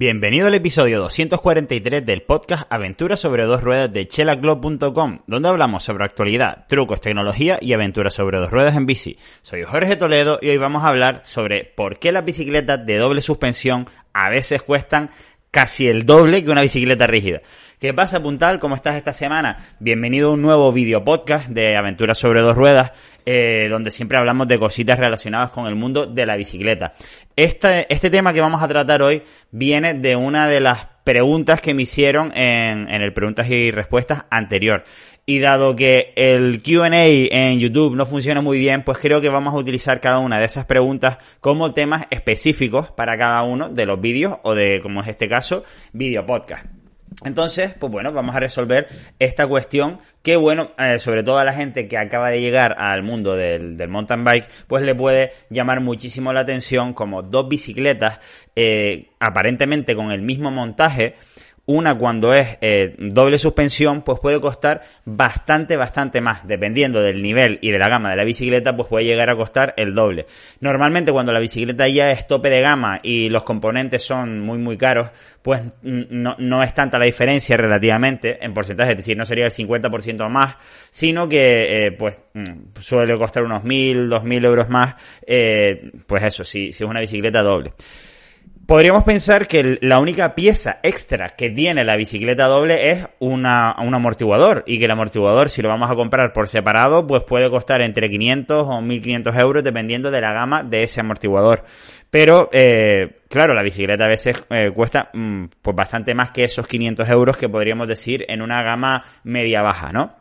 Bienvenido al episodio 243 del podcast Aventuras sobre dos ruedas de chelaclub.com, donde hablamos sobre actualidad, trucos, tecnología y aventuras sobre dos ruedas en bici. Soy Jorge Toledo y hoy vamos a hablar sobre por qué las bicicletas de doble suspensión a veces cuestan casi el doble que una bicicleta rígida. ¿Qué pasa, Puntal? ¿Cómo estás esta semana? Bienvenido a un nuevo video podcast de Aventuras sobre dos ruedas, eh, donde siempre hablamos de cositas relacionadas con el mundo de la bicicleta. Este, este tema que vamos a tratar hoy viene de una de las preguntas que me hicieron en, en el preguntas y respuestas anterior. Y dado que el QA en YouTube no funciona muy bien, pues creo que vamos a utilizar cada una de esas preguntas como temas específicos para cada uno de los vídeos o de, como es este caso, video podcast. Entonces, pues bueno, vamos a resolver esta cuestión que, bueno, eh, sobre todo a la gente que acaba de llegar al mundo del, mountain bike, pues le puede llamar muchísimo la atención como dos bicicletas eh, aparentemente con el mismo montaje una cuando es eh, doble suspensión, pues puede costar bastante, bastante más. Dependiendo del nivel y de la gama de la bicicleta, pues puede llegar a costar el doble. Normalmente cuando la bicicleta ya es tope de gama y los componentes son muy, muy caros, pues no, no es tanta la diferencia relativamente en porcentaje, es decir, no sería el 50% más, sino que eh, pues mm, suele costar unos 1.000, 2.000 euros más, eh, pues eso, si, si es una bicicleta doble. Podríamos pensar que la única pieza extra que tiene la bicicleta doble es un amortiguador y que el amortiguador si lo vamos a comprar por separado pues puede costar entre 500 o 1500 euros dependiendo de la gama de ese amortiguador. Pero eh, claro, la bicicleta a veces eh, cuesta mm, pues bastante más que esos 500 euros que podríamos decir en una gama media-baja, ¿no?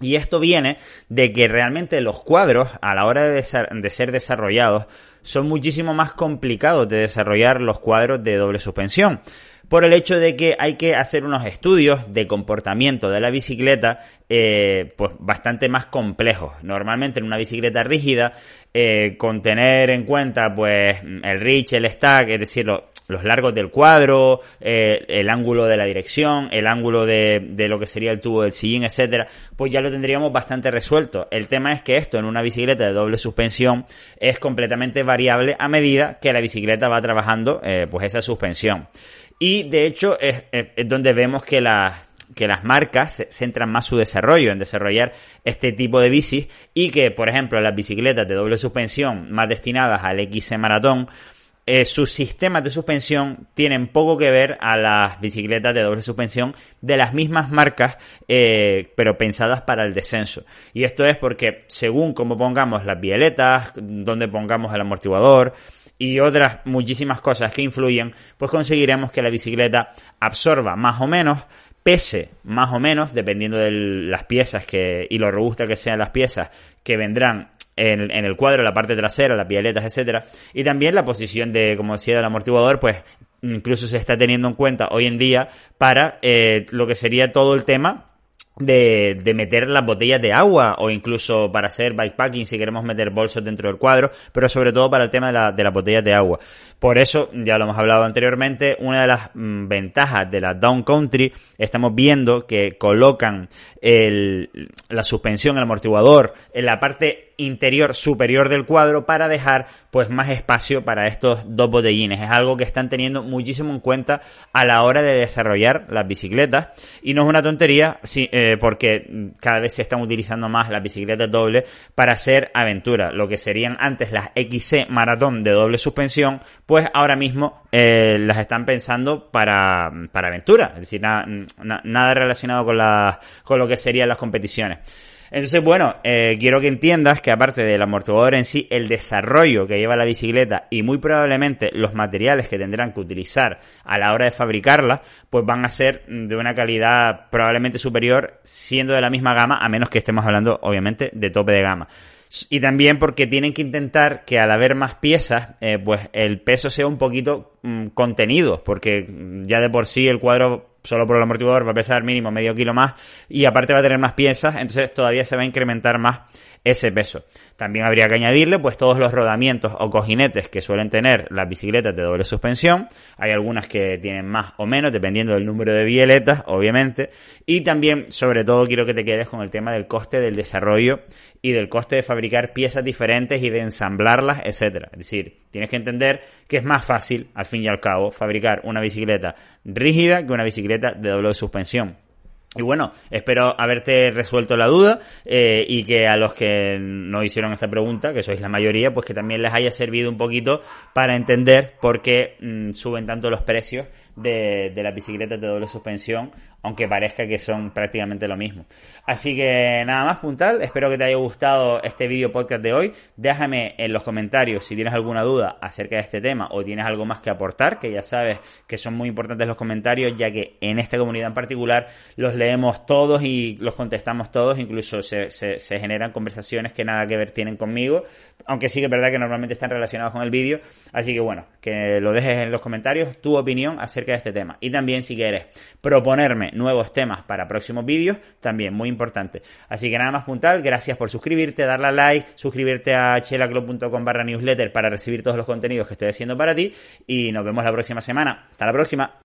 Y esto viene de que realmente los cuadros, a la hora de, ser desarrollados, son muchísimo más complicados de desarrollar los cuadros de doble suspensión. Por el hecho de que hay que hacer unos estudios de comportamiento de la bicicleta, eh, pues bastante más complejos. Normalmente en una bicicleta rígida, eh, con tener en cuenta, pues, el reach, el stack, es decir, los largos del cuadro, eh, el ángulo de la dirección, el ángulo de, lo que sería el tubo del sillín, etcétera, pues ya lo tendríamos bastante resuelto. El tema es que esto en una bicicleta de doble suspensión es completamente variable a medida que la bicicleta va trabajando eh, pues esa suspensión. Y de hecho es, es donde vemos que las que las marcas centran más su desarrollo en desarrollar este tipo de bicis y que, por ejemplo, las bicicletas de doble suspensión más destinadas al XC maratón eh, sus sistemas de suspensión tienen poco que ver a las bicicletas de doble suspensión de las mismas marcas, eh, pero pensadas para el descenso. Y esto es porque según cómo pongamos las violetas, donde pongamos el amortiguador y otras muchísimas cosas que influyen, pues conseguiremos que la bicicleta absorba más o menos pese más o menos, dependiendo de las piezas que, y lo robusta que sean las piezas que vendrán en, el cuadro, la parte trasera, las pialetas, etcétera, y también la posición de, como decía, del amortiguador, pues incluso se está teniendo en cuenta hoy en día para eh, lo que sería todo el tema de, de, meter las botellas de agua o incluso para hacer bikepacking si queremos meter bolsos dentro del cuadro, pero sobre todo para el tema de, la, de las botellas de agua. Por eso, ya lo hemos hablado anteriormente, una de las mm, ventajas de la Down Country, estamos viendo que colocan el, la suspensión, el amortiguador en la parte interior superior del cuadro para dejar pues más espacio para estos dos botellines. Es algo que están teniendo muchísimo en cuenta a la hora de desarrollar las bicicletas y no es una tontería sí, eh, porque cada vez se están utilizando más las bicicletas dobles para hacer aventura, lo que serían antes las XC maratón de doble suspensión, pues ahora mismo eh, las están pensando para, para aventura, es decir, nada relacionado con, la, con lo que serían las competiciones. Entonces, bueno, eh, quiero que entiendas que aparte del amortiguador en sí, el desarrollo que lleva la bicicleta y muy probablemente los materiales que tendrán que utilizar a la hora de fabricarla, pues van a ser de una calidad probablemente superior, siendo de la misma gama, a menos que estemos hablando, obviamente, de tope de gama. Y también porque tienen que intentar que al haber más piezas, eh, pues el peso sea un poquito mm, contenido, porque ya de por sí el cuadro solo por el amortiguador va a pesar mínimo medio kilo más y aparte va a tener más piezas, entonces todavía se va a incrementar más ese peso. También habría que añadirle pues todos los rodamientos o cojinetes que suelen tener las bicicletas de doble suspensión. Hay algunas que tienen más o menos dependiendo del número de violetas, obviamente. Y también, sobre todo, quiero que te quedes con el tema del coste del desarrollo y del coste de fabricar piezas diferentes y de ensamblarlas, etcétera. Es decir, Tienes que entender que es más fácil, al fin y al cabo, fabricar una bicicleta rígida que una bicicleta de doble suspensión. Y bueno, espero haberte resuelto la duda eh, y que a los que no hicieron esta pregunta, que sois la mayoría, pues que también les haya servido un poquito para entender por qué mm, suben tanto los precios de, de las bicicletas de doble suspensión, aunque parezca que son prácticamente lo mismo. Así que nada más puntal, espero que te haya gustado este vídeo podcast de hoy. Déjame en los comentarios si tienes alguna duda acerca de este tema o tienes algo más que aportar, que ya sabes que son muy importantes los comentarios, ya que en esta comunidad en particular los leemos todos y los contestamos todos, incluso se, generan conversaciones que nada que ver tienen conmigo, aunque sí que es verdad que normalmente están relacionados con el vídeo, así que bueno, que lo dejes en los comentarios tu opinión acerca de este tema. Y también si quieres proponerme nuevos temas para próximos vídeos, también muy importante. Así que nada más puntal, gracias por suscribirte, darle a like, suscribirte a chelaclub.com barra newsletter para recibir todos los contenidos que estoy haciendo para ti y nos vemos la próxima semana. Hasta la próxima.